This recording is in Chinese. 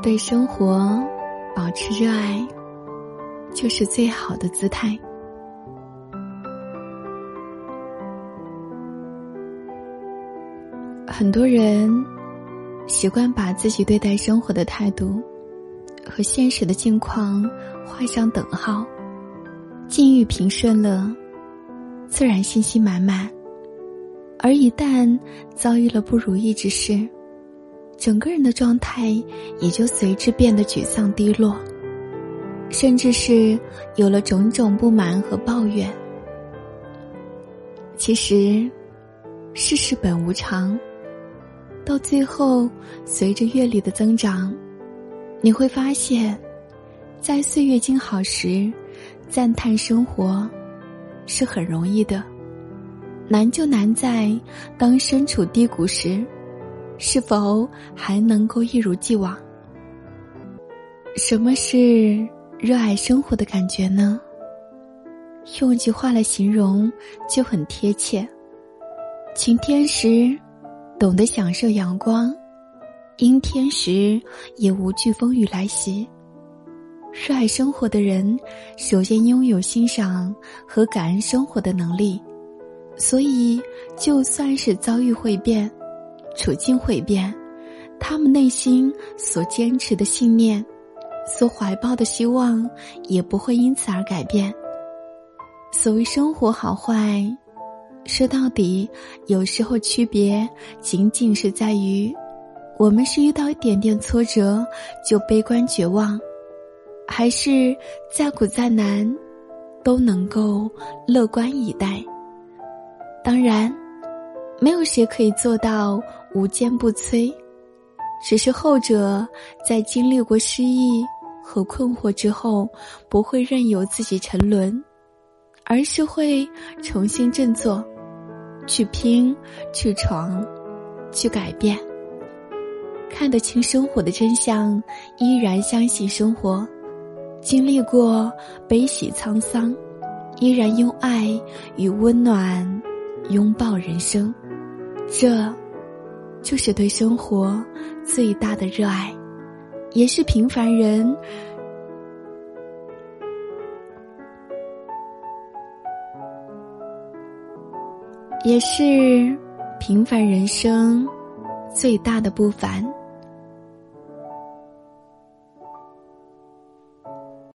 对生活保持热爱，就是最好的姿态。很多人习惯把自己对待生活的态度和现实的境况画上等号，境遇平顺了，自然信心满满；而一旦遭遇了不如意之事，整个人的状态也就随之变得沮丧低落，甚至是有了种种不满和抱怨。其实，世事本无常。到最后，随着阅历的增长，你会发现，在岁月静好时，赞叹生活是很容易的；难就难在当身处低谷时，是否还能够一如既往？什么是热爱生活的感觉呢？用一句话来形容就很贴切：晴天时。懂得享受阳光，阴天时也无惧风雨来袭。热爱生活的人，首先拥有欣赏和感恩生活的能力，所以就算是遭遇会变，处境会变，他们内心所坚持的信念，所怀抱的希望，也不会因此而改变。所谓生活好坏。说到底，有时候区别仅仅是在于，我们是遇到一点点挫折就悲观绝望，还是再苦再难都能够乐观以待。当然，没有谁可以做到无坚不摧，只是后者在经历过失意和困惑之后，不会任由自己沉沦，而是会重新振作。去拼，去闯，去改变。看得清生活的真相，依然相信生活。经历过悲喜沧桑，依然用爱与温暖拥抱人生。这，就是对生活最大的热爱，也是平凡人。也是平凡人生最大的不凡。